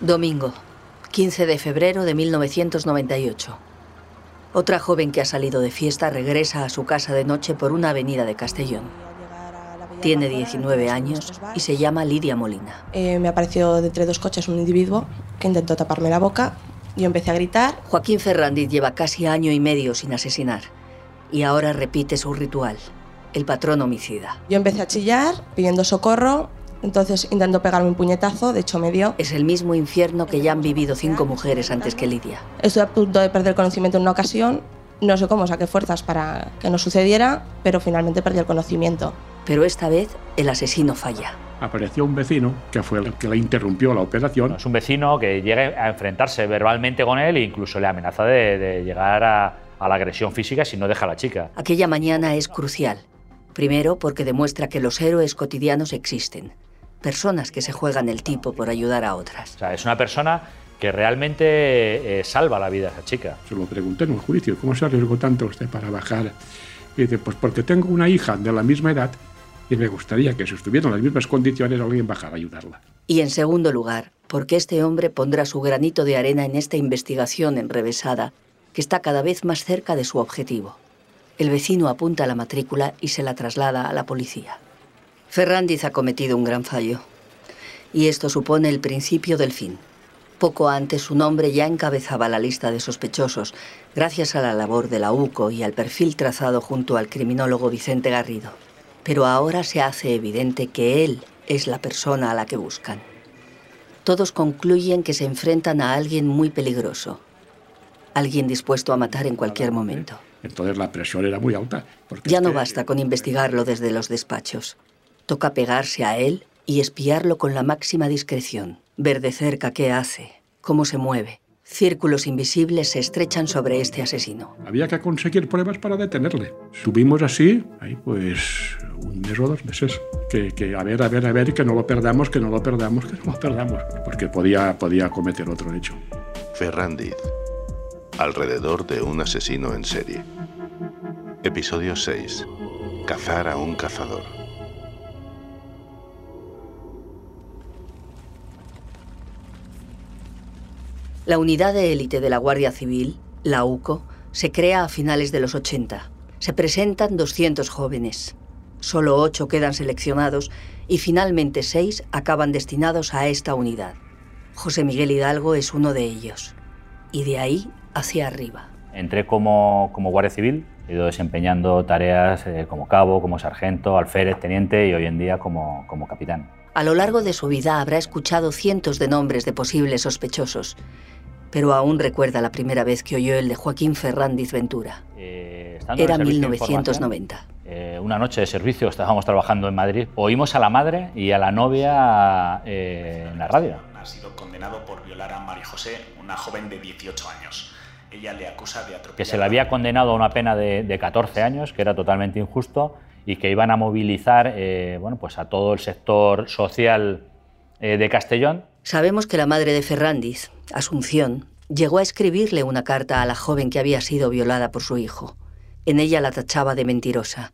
Domingo, 15 de febrero de 1998. Otra joven que ha salido de fiesta regresa a su casa de noche por una avenida de Castellón. Tiene 19 años y se llama Lidia Molina. Eh, me apareció de entre dos coches un individuo que intentó taparme la boca. Yo empecé a gritar. Joaquín Ferrandiz lleva casi año y medio sin asesinar y ahora repite su ritual, el patrón homicida. Yo empecé a chillar pidiendo socorro entonces intentó pegarme un puñetazo, de hecho me dio. Es el mismo infierno que ya han vivido cinco mujeres antes que Lidia. Estuve a punto de perder conocimiento en una ocasión. No sé cómo saqué fuerzas para que no sucediera, pero finalmente perdí el conocimiento. Pero esta vez el asesino falla. Apareció un vecino que fue el que le interrumpió la operación. Es un vecino que llega a enfrentarse verbalmente con él e incluso le amenaza de, llegar a, a la agresión física si no deja a la chica. Aquella mañana es crucial. Primero porque demuestra que los héroes cotidianos existen personas que se juegan el tipo por ayudar a otras. O sea, es una persona que realmente eh, salva la vida a esa chica. Se lo pregunté en un juicio, ¿cómo se arriesgó tanto usted para bajar? Y dice, pues porque tengo una hija de la misma edad y me gustaría que si estuviera en las mismas condiciones alguien bajara a ayudarla. Y en segundo lugar, porque este hombre pondrá su granito de arena en esta investigación enrevesada que está cada vez más cerca de su objetivo. El vecino apunta la matrícula y se la traslada a la policía. Ferrandiz ha cometido un gran fallo. Y esto supone el principio del fin. Poco antes su nombre ya encabezaba la lista de sospechosos, gracias a la labor de la UCO y al perfil trazado junto al criminólogo Vicente Garrido. Pero ahora se hace evidente que él es la persona a la que buscan. Todos concluyen que se enfrentan a alguien muy peligroso, alguien dispuesto a matar en cualquier momento. Entonces la presión era muy alta. ya no basta con investigarlo desde los despachos. Toca pegarse a él y espiarlo con la máxima discreción, ver de cerca qué hace, cómo se mueve. Círculos invisibles se estrechan sobre este asesino. Había que conseguir pruebas para detenerle. Subimos así, ahí pues un mes o dos meses. Que, que, a ver, a ver, a ver, que no lo perdamos, que no lo perdamos, que no lo perdamos. Porque podía, podía cometer otro hecho. Ferrandiz, alrededor de un asesino en serie. Episodio 6. Cazar a un cazador. La unidad de élite de la Guardia Civil, la UCO, se crea a finales de los 80. Se presentan 200 jóvenes. Solo 8 quedan seleccionados y finalmente 6 acaban destinados a esta unidad. José Miguel Hidalgo es uno de ellos. Y de ahí hacia arriba. Entré como, como Guardia Civil, he ido desempeñando tareas eh, como cabo, como sargento, alférez, teniente y hoy en día como, como capitán. A lo largo de su vida habrá escuchado cientos de nombres de posibles sospechosos pero aún recuerda la primera vez que oyó el de Joaquín Ferrandiz Ventura. Eh, Era 1990. Eh, una noche de servicio, estábamos trabajando en Madrid, oímos a la madre y a la novia eh, en la radio. Ha sido condenado por violar a María José, una joven de 18 años. Ella le acusa de atropellar... Que se le había condenado a una pena de, de 14 años, que era totalmente injusto, y que iban a movilizar bueno, pues a todo el sector social de Castellón. Sabemos que la madre de Ferrandiz, Asunción, llegó a escribirle una carta a la joven que había sido violada por su hijo. En ella la tachaba de mentirosa.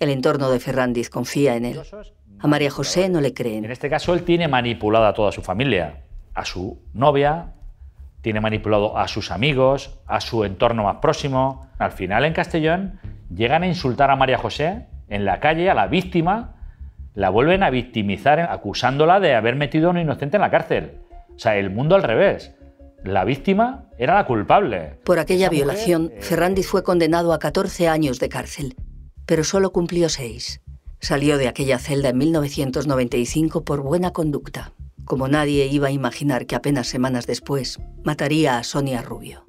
El entorno de Ferrandiz confía en él. A María José no le creen. En este caso, él tiene manipulada a toda su familia, a su novia, tiene manipulado a sus amigos, a su entorno más próximo. Al final, en Castellón, llegan a insultar a María José en la calle, a la víctima, la vuelven a victimizar acusándola de haber metido a un inocente en la cárcel. O sea, el mundo al revés. La víctima era la culpable. Por aquella violación, eh, Ferrandiz fue condenado a 14 años de cárcel, pero solo cumplió 6. Salió de aquella celda en 1995 por buena conducta, como nadie iba a imaginar que apenas semanas después mataría a Sonia Rubio.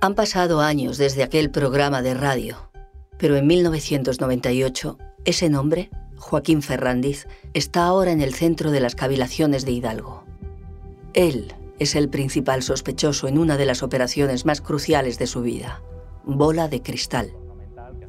Han pasado años desde aquel programa de radio, pero en 1998 ese nombre, Joaquín Ferrandiz, está ahora en el centro de las cavilaciones de Hidalgo. Él es el principal sospechoso en una de las operaciones más cruciales de su vida, Bola de Cristal,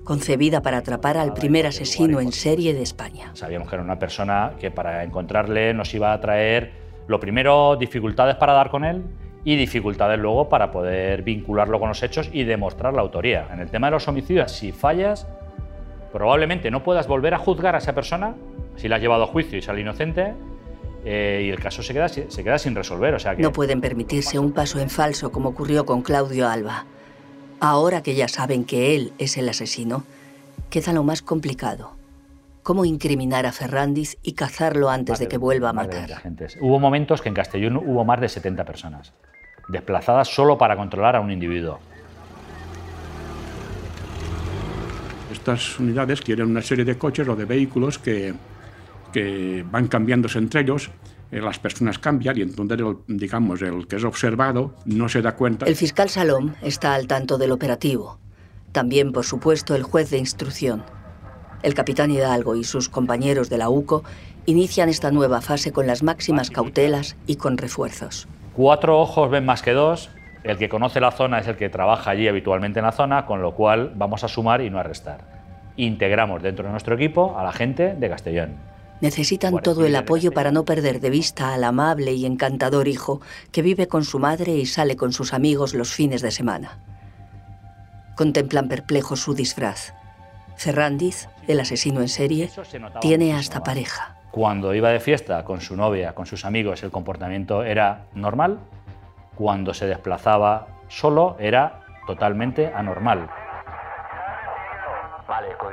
concebida para atrapar al primer asesino en serie de España. Sabíamos que era una persona que para encontrarle nos iba a traer, lo primero, dificultades para dar con él y dificultades luego para poder vincularlo con los hechos y demostrar la autoría. En el tema de los homicidios, si fallas, probablemente no puedas volver a juzgar a esa persona si la has llevado a juicio y sale inocente eh, y el caso se queda, se queda sin resolver. O sea que... No pueden permitirse un paso en falso como ocurrió con Claudio Alba. Ahora que ya saben que él es el asesino, queda lo más complicado. ¿Cómo incriminar a Ferrandiz y cazarlo antes de que vuelva a matar? Hubo momentos que en Castellón hubo más de 70 personas, desplazadas solo para controlar a un individuo. Estas unidades quieren una serie de coches o de vehículos que, que van cambiándose entre ellos las personas cambian y entonces, el, digamos, el que es observado no se da cuenta. El fiscal Salom está al tanto del operativo. También, por supuesto, el juez de instrucción. El capitán Hidalgo y sus compañeros de la UCO inician esta nueva fase con las máximas cautelas y con refuerzos. Cuatro ojos ven más que dos. El que conoce la zona es el que trabaja allí habitualmente en la zona, con lo cual vamos a sumar y no a restar. Integramos dentro de nuestro equipo a la gente de Castellón. Necesitan todo el apoyo para no perder de vista al amable y encantador hijo que vive con su madre y sale con sus amigos los fines de semana. Contemplan perplejos su disfraz. Ferrandiz, el asesino en serie, tiene hasta pareja. Cuando iba de fiesta con su novia, con sus amigos, el comportamiento era normal. Cuando se desplazaba solo era totalmente anormal.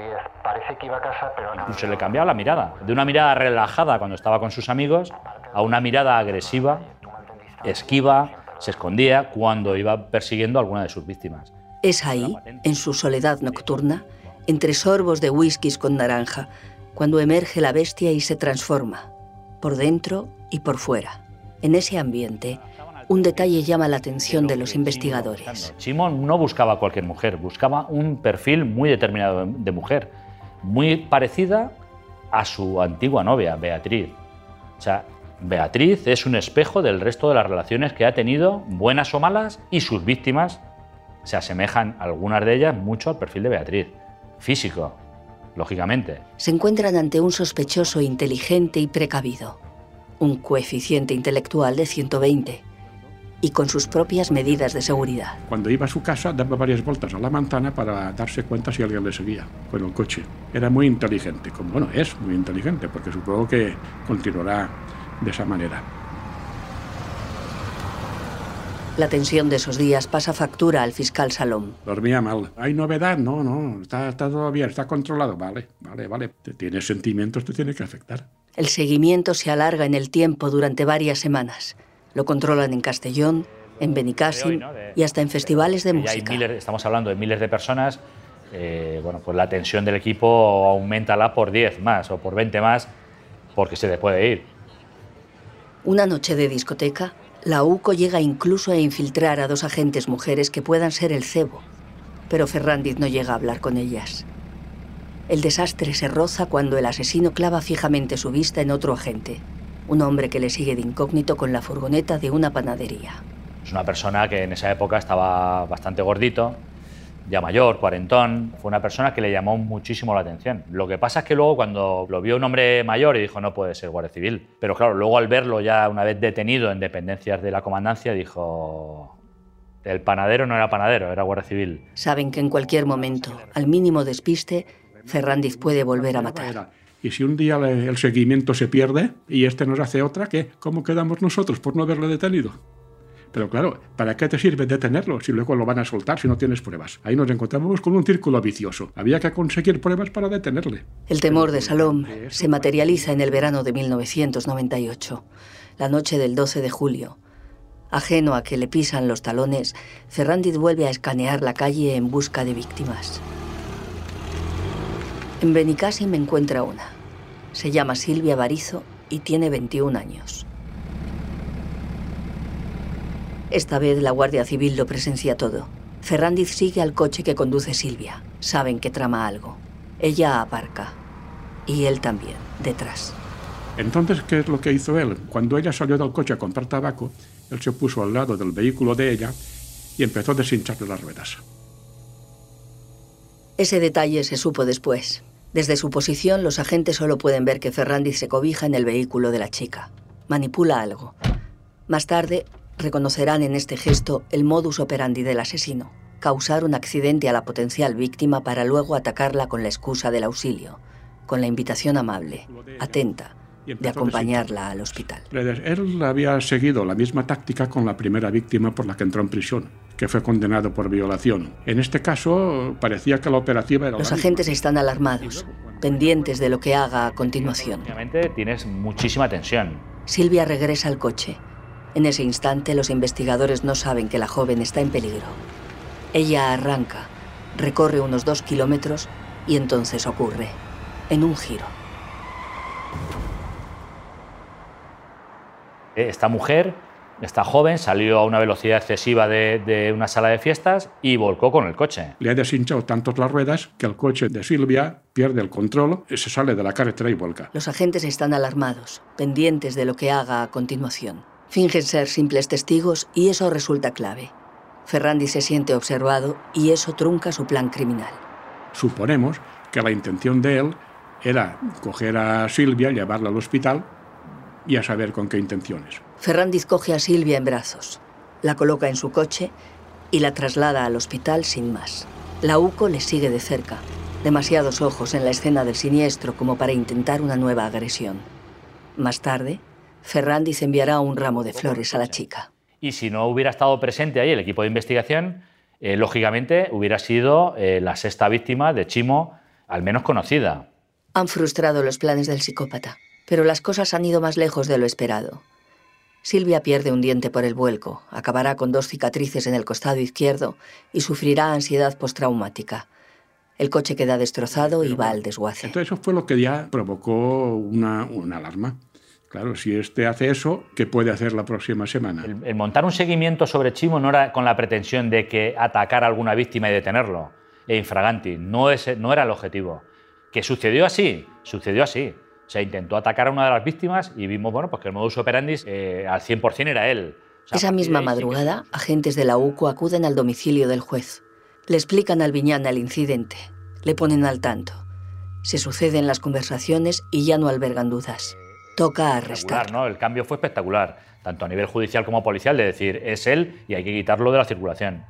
Vale, parece que iba a casa, pero no. Se le cambiaba la mirada. De una mirada relajada cuando estaba con sus amigos a una mirada agresiva, esquiva, se escondía cuando iba persiguiendo a alguna de sus víctimas. Es ahí, en su soledad nocturna, entre sorbos de whiskies con naranja, cuando emerge la bestia y se transforma, por dentro y por fuera. En ese ambiente, un detalle llama la atención de los investigadores. Simón no buscaba a cualquier mujer, buscaba un perfil muy determinado de mujer, muy parecida a su antigua novia, Beatriz. O sea, Beatriz es un espejo del resto de las relaciones que ha tenido, buenas o malas, y sus víctimas se asemejan, algunas de ellas, mucho al perfil de Beatriz. Físico, lógicamente. Se encuentran ante un sospechoso inteligente y precavido, un coeficiente intelectual de 120 y con sus propias medidas de seguridad. Cuando iba a su casa daba varias vueltas a la manzana para darse cuenta si alguien le seguía con el coche. Era muy inteligente, como bueno, es muy inteligente, porque supongo que continuará de esa manera. La tensión de esos días pasa factura al fiscal Salom. Dormía mal. ¿Hay novedad? No, no, está, está todo bien, está controlado. Vale, vale, vale. Te tienes sentimientos, te tiene que afectar. El seguimiento se alarga en el tiempo durante varias semanas. Lo controlan en Castellón, en Benicàssim y hasta en festivales de música. estamos hablando de miles de personas. Eh, bueno, pues la tensión del equipo aumenta por 10 más o por 20 más porque se le puede ir. Una noche de discoteca, la UCO llega incluso a infiltrar a dos agentes mujeres que puedan ser el cebo, pero Ferrandiz no llega a hablar con ellas. El desastre se roza cuando el asesino clava fijamente su vista en otro agente, un hombre que le sigue de incógnito con la furgoneta de una panadería. Es una persona que en esa época estaba bastante gordito, ya mayor, cuarentón. Fue una persona que le llamó muchísimo la atención. Lo que pasa es que luego cuando lo vio un hombre mayor y dijo, no puede ser guardia civil. Pero claro, luego al verlo ya una vez detenido en dependencias de la comandancia, dijo, el panadero no era panadero, era guardia civil. Saben que en cualquier momento, al mínimo despiste, Ferrandiz puede volver a matar. Y si un día el seguimiento se pierde y este nos hace otra, ¿qué? ¿Cómo quedamos nosotros por no haberle detenido? Pero claro, ¿para qué te sirve detenerlo si luego lo van a soltar si no tienes pruebas? Ahí nos encontramos con un círculo vicioso. Había que conseguir pruebas para detenerle. El temor de Salom se materializa en el verano de 1998, la noche del 12 de julio. Ajeno a que le pisan los talones, Ferrandiz vuelve a escanear la calle en busca de víctimas. En Benicasi me encuentra una. Se llama Silvia Barizo y tiene 21 años. Esta vez la Guardia Civil lo presencia todo. Ferrandiz sigue al coche que conduce Silvia. Saben que trama algo. Ella aparca. Y él también, detrás. Entonces, ¿qué es lo que hizo él? Cuando ella salió del coche a comprar tabaco, él se puso al lado del vehículo de ella y empezó a deshincharle las ruedas. Ese detalle se supo después. Desde su posición, los agentes solo pueden ver que Ferrandiz se cobija en el vehículo de la chica. Manipula algo. Más tarde, reconocerán en este gesto el modus operandi del asesino. causar un accidente a la potencial víctima para luego atacarla con la excusa del auxilio, con la invitación amable, atenta, de acompañarla al hospital. Él había seguido la misma táctica con la primera víctima por la que entró en prisión, que fue condenado por violación. En este caso, parecía que la operativa era... Los agentes están alarmados, pendientes de lo que haga a continuación. Obviamente tienes muchísima tensión. Silvia regresa al coche. En ese instante, los investigadores no saben que la joven está en peligro. Ella arranca, recorre unos dos kilómetros y entonces ocurre, en un giro. Esta mujer, esta joven, salió a una velocidad excesiva de, una sala de fiestas y volcó con el coche. Le ha deshinchado tanto las ruedas que el coche de Silvia pierde el control, y se sale de la carretera y vuelca. Los agentes están alarmados, pendientes de lo que haga a continuación. Fingen ser simples testigos y eso resulta clave. Ferrandi se siente observado y eso trunca su plan criminal. Suponemos que la intención de él era coger a Silvia, llevarla al hospital y a saber con qué intenciones. Ferrandiz coge a Silvia en brazos, la coloca en su coche y la traslada al hospital sin más. La UCO le sigue de cerca, demasiados ojos en la escena del siniestro como para intentar una nueva agresión. Más tarde, Ferrandiz enviará un ramo de flores a la chica. Y si no hubiera estado presente ahí el equipo de investigación, eh, lógicamente hubiera sido eh, la sexta víctima de Chimo, al menos conocida. Han frustrado los planes del psicópata. Pero las cosas han ido más lejos de lo esperado. Silvia pierde un diente por el vuelco, acabará con dos cicatrices en el costado izquierdo y sufrirá ansiedad postraumática. El coche queda destrozado y va al desguace. Entonces eso fue lo que ya provocó una, alarma. Claro, si este hace eso, ¿qué puede hacer la próxima semana? El, montar un seguimiento sobre Chimo no era con la pretensión de que atacar a alguna víctima y detenerlo, e infraganti, no, es, no era el objetivo. ¿Que sucedió así? Sucedió así se intentó atacar a una de las víctimas y vimos bueno, pues que el modus operandi eh, al 100% era él. Esa misma madrugada, agentes de la UCO acuden al domicilio del juez. Le explican al Viñana el incidente. Le ponen al tanto. Se suceden las conversaciones y ya no albergan dudas. Toca arrestar. ¿no? El cambio fue espectacular, tanto a nivel judicial como policial, de decir, es él y hay que quitarlo de la circulación.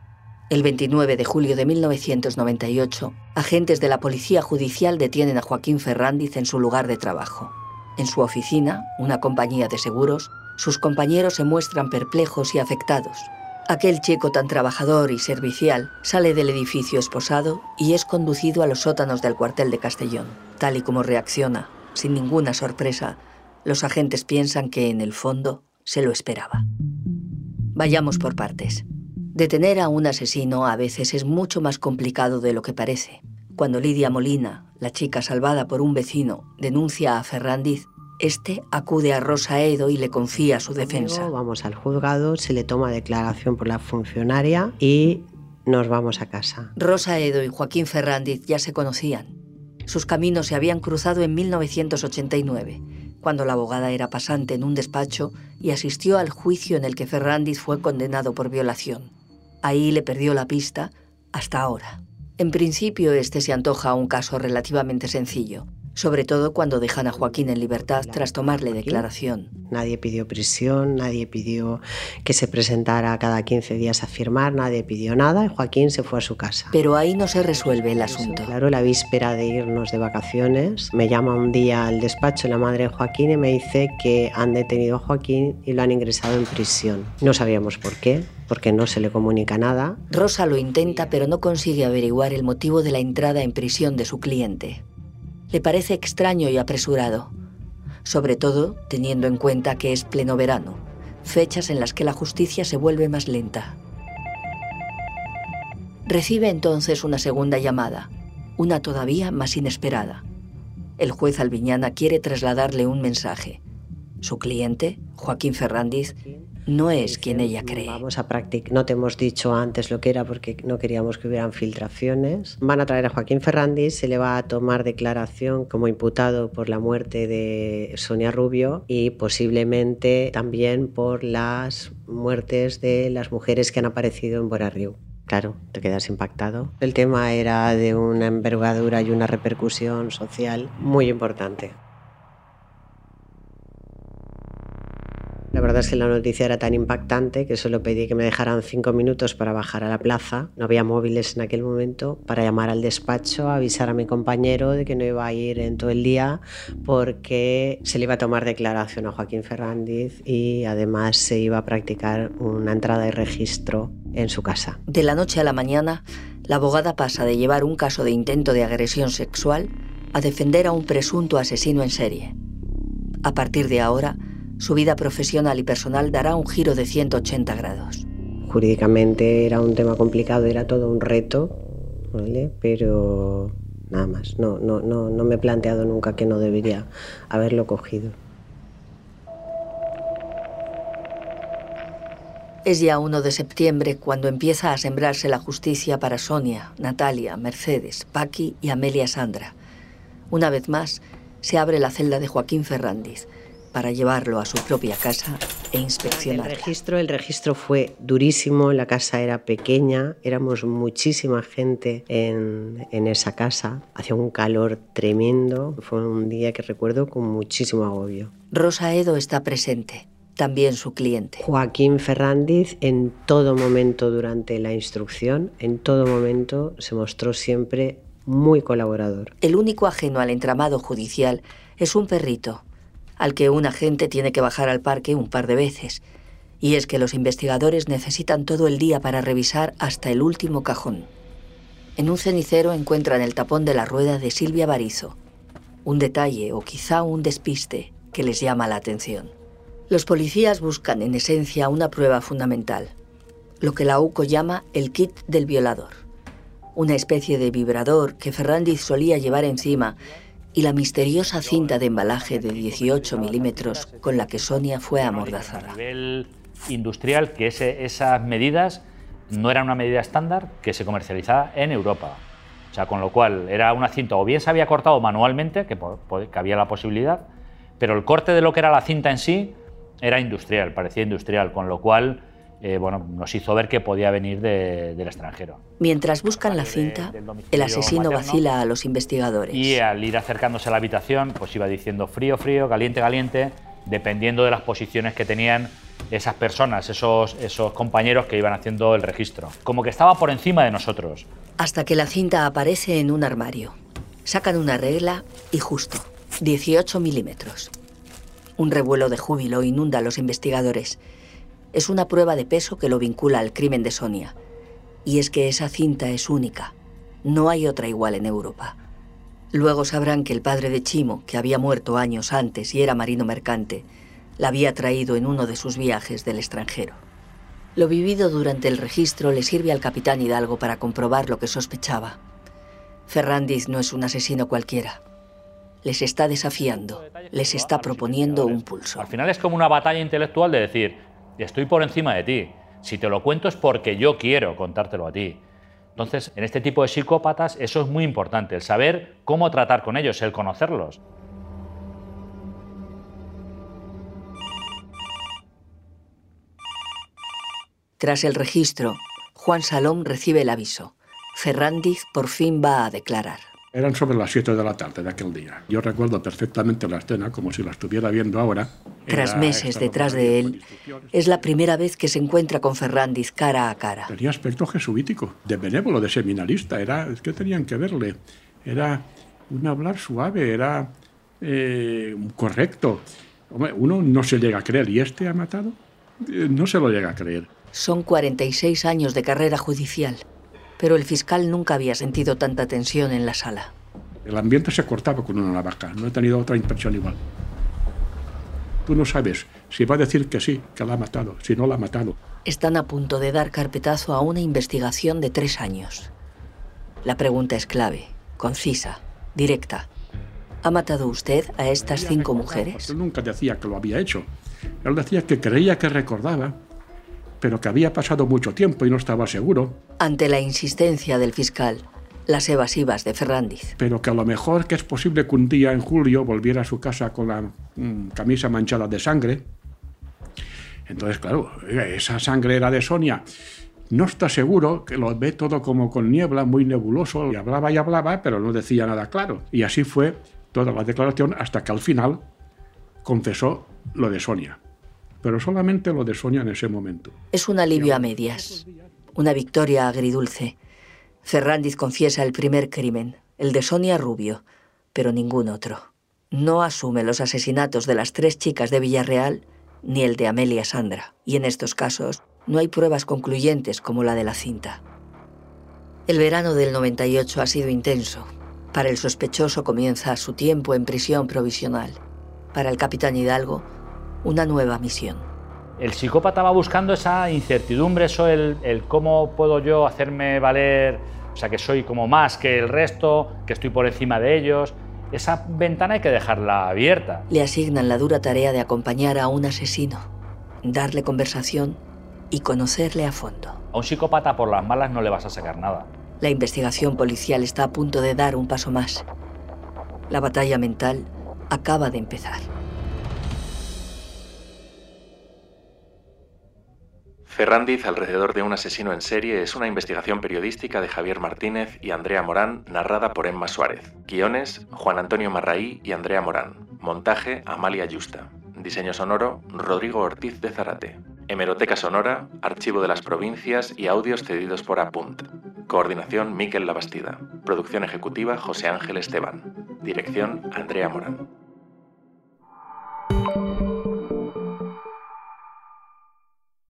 El 29 de julio de 1998, agentes de la Policía Judicial detienen a Joaquín Ferrandiz en su lugar de trabajo. En su oficina, una compañía de seguros, sus compañeros se muestran perplejos y afectados. Aquel chico tan trabajador y servicial sale del edificio esposado y es conducido a los sótanos del cuartel de Castellón. Tal y como reacciona, sin ninguna sorpresa, los agentes piensan que en el fondo se lo esperaba. Vayamos por partes. Detener a un asesino a veces es mucho más complicado de lo que parece. Cuando Lidia Molina, la chica salvada por un vecino, denuncia a Ferrandiz, este acude a Rosa Edo y le confía su defensa. Vamos al juzgado, se le toma declaración por la funcionaria y nos vamos a casa. Rosa Edo y Joaquín Ferrandiz ya se conocían. Sus caminos se habían cruzado en 1989, cuando la abogada era pasante en un despacho y asistió al juicio en el que Ferrandiz fue condenado por violación. Ahí le perdió la pista hasta ahora. En principio, este se antoja un caso relativamente sencillo, sobre todo cuando dejan a Joaquín en libertad tras tomarle declaración. Nadie pidió prisión, nadie pidió que se presentara cada 15 días a firmar, nadie pidió nada y Joaquín se fue a su casa. Pero ahí no se resuelve el asunto. Claro, la víspera de irnos de vacaciones, me llama un día al despacho la madre de Joaquín y me dice que han detenido a Joaquín y lo han ingresado en prisión. No sabíamos por qué, porque no se le comunica nada. Rosa lo intenta, pero no consigue averiguar el motivo de la entrada en prisión de su cliente. Le parece extraño y apresurado, sobre todo teniendo en cuenta que es pleno verano, fechas en las que la justicia se vuelve más lenta. Recibe entonces una segunda llamada, una todavía más inesperada. El juez Albiñana quiere trasladarle un mensaje. Su cliente, Joaquín Ferrandiz, no es quien ella cree. Vamos a practicar. No te hemos dicho antes lo que era porque no queríamos que hubieran filtraciones. Van a traer a Joaquín Ferrandis, se le va a tomar declaración como imputado por la muerte de Sonia Rubio y posiblemente también por las muertes de las mujeres que han aparecido en Borarriu. Claro, te quedas impactado. El tema era de una envergadura y una repercusión social muy importante. Que la noticia era tan impactante que solo pedí que me dejaran cinco minutos para bajar a la plaza. No había móviles en aquel momento para llamar al despacho, avisar a mi compañero de que no iba a ir en todo el día porque se le iba a tomar declaración a Joaquín Fernández y además se iba a practicar una entrada y registro en su casa. De la noche a la mañana, la abogada pasa de llevar un caso de intento de agresión sexual a defender a un presunto asesino en serie. A partir de ahora, su vida profesional y personal dará un giro de 180 grados. Jurídicamente era un tema complicado, era todo un reto, ¿vale? pero nada más. No, no, no, no me he planteado nunca que no debería haberlo cogido. Es ya 1 de septiembre cuando empieza a sembrarse la justicia para Sonia, Natalia, Mercedes, Paqui y Amelia Sandra. Una vez más, se abre la celda de Joaquín Ferrandiz para llevarlo a su propia casa e inspeccionar. El registro, el registro fue durísimo, la casa era pequeña, éramos muchísima gente en, en esa casa, hacía un calor tremendo, fue un día que recuerdo con muchísimo agobio. Rosa Edo está presente, también su cliente. Joaquín Ferrandiz en todo momento durante la instrucción, en todo momento se mostró siempre muy colaborador. El único ajeno al entramado judicial es un perrito, al que un agente tiene que bajar al parque un par de veces. Y es que los investigadores necesitan todo el día para revisar hasta el último cajón. En un cenicero encuentran el tapón de la rueda de Silvia Barizo, un detalle o quizá un despiste que les llama la atención. Los policías buscan en esencia una prueba fundamental, lo que la UCO llama el kit del violador, una especie de vibrador que Ferrandiz solía llevar encima y la misteriosa cinta de embalaje de 18 milímetros con la que Sonia fue amordazada. A nivel industrial, que esas medidas no eran una medida estándar que se comercializaba en Europa. O sea, con lo cual era una cinta, o bien se había cortado manualmente, que había la posibilidad, pero el corte de lo que era la cinta en sí era industrial, parecía industrial, con lo cual eh, bueno, nos hizo ver que podía venir de, del extranjero. Mientras buscan la cinta, el asesino vacila a los investigadores. Y al ir acercándose a la habitación, pues iba diciendo frío, frío, caliente, caliente, dependiendo de las posiciones que tenían esas personas, esos, esos compañeros que iban haciendo el registro. Como que estaba por encima de nosotros. Hasta que la cinta aparece en un armario. Sacan una regla y justo, 18 milímetros. Un revuelo de júbilo inunda a los investigadores es una prueba de peso que lo vincula al crimen de Sonia. Y es que esa cinta es única. No hay otra igual en Europa. Luego sabrán que el padre de Chimo, que había muerto años antes y era marino mercante, la había traído en uno de sus viajes del extranjero. Lo vivido durante el registro le sirve al capitán Hidalgo para comprobar lo que sospechaba. Ferrandiz no es un asesino cualquiera. Les está desafiando, les está proponiendo un pulso. Al final es como una batalla intelectual de decir, estoy por encima de ti. Si te lo cuento es porque yo quiero contártelo a ti. Entonces, en este tipo de psicópatas eso es muy importante, el saber cómo tratar con ellos, el conocerlos. Tras el registro, Juan Salom recibe el aviso. Ferrandiz por fin va a declarar. Eran sobre las 7 de la tarde de aquel día. Yo recuerdo perfectamente la escena como si la estuviera viendo ahora. Tras meses detrás de él, es la primera vez que se encuentra con Ferrandiz cara a cara. Tenía aspecto jesuítico, de benévolo, de seminarista. Era, que tenían que verle. Era un hablar suave, era eh, correcto. uno no se llega a creer. ¿Y este ha matado? Eh, no se lo llega a creer. Son 46 años de carrera judicial pero el fiscal nunca había sentido tanta tensión en la sala. El ambiente se cortaba con una navaja, no he tenido otra impresión igual. Tú no sabes si va a decir que sí, que la ha matado, si no la ha matado. Están a punto de dar carpetazo a una investigación de tres años. La pregunta es clave, concisa, directa. ¿Ha matado usted a estas cinco mujeres? Él nunca decía que lo había hecho. Él decía que creía que recordaba, pero que había pasado mucho tiempo y no estaba seguro. Ante la insistencia del fiscal, las evasivas de Ferrandiz. Pero que a lo mejor que es posible que un día en julio volviera a su casa con la mm, camisa manchada de sangre. Entonces, claro, esa sangre era de Sonia. No está seguro, que lo ve todo como con niebla, muy nebuloso, y hablaba y hablaba, pero no decía nada claro. Y así fue toda la declaración hasta que al final confesó lo de Sonia. Pero solamente lo de Sonia en ese momento. Es un alivio a medias, una victoria agridulce. Ferrandiz confiesa el primer crimen, el de Sonia Rubio, pero ningún otro. No asume los asesinatos de las tres chicas de Villarreal ni el de Amelia Sandra, y en estos casos no hay pruebas concluyentes como la de la cinta. El verano del 98 ha sido intenso. Para el sospechoso comienza su tiempo en prisión provisional. Para el capitán Hidalgo, una nueva misión. El psicópata va buscando esa incertidumbre, eso el, el cómo puedo yo hacerme valer, o sea, que soy como más que el resto, que estoy por encima de ellos. Esa ventana hay que dejarla abierta. Le asignan la dura tarea de acompañar a un asesino, darle conversación y conocerle a fondo. A un psicópata por las malas no le vas a sacar nada. La investigación policial está a punto de dar un paso más. La batalla mental acaba de empezar. Ferrandiz alrededor de un asesino en serie es una investigación periodística de Javier Martínez y Andrea Morán narrada por Emma Suárez. Guiones, Juan Antonio Marraí y Andrea Morán. Montaje, Amalia Yusta. Diseño sonoro, Rodrigo Ortiz de Zarate. Hemeroteca sonora, Archivo de las Provincias y audios cedidos por Apunt. Coordinación, Miquel Labastida. Producción ejecutiva, José Ángel Esteban. Dirección, Andrea Morán.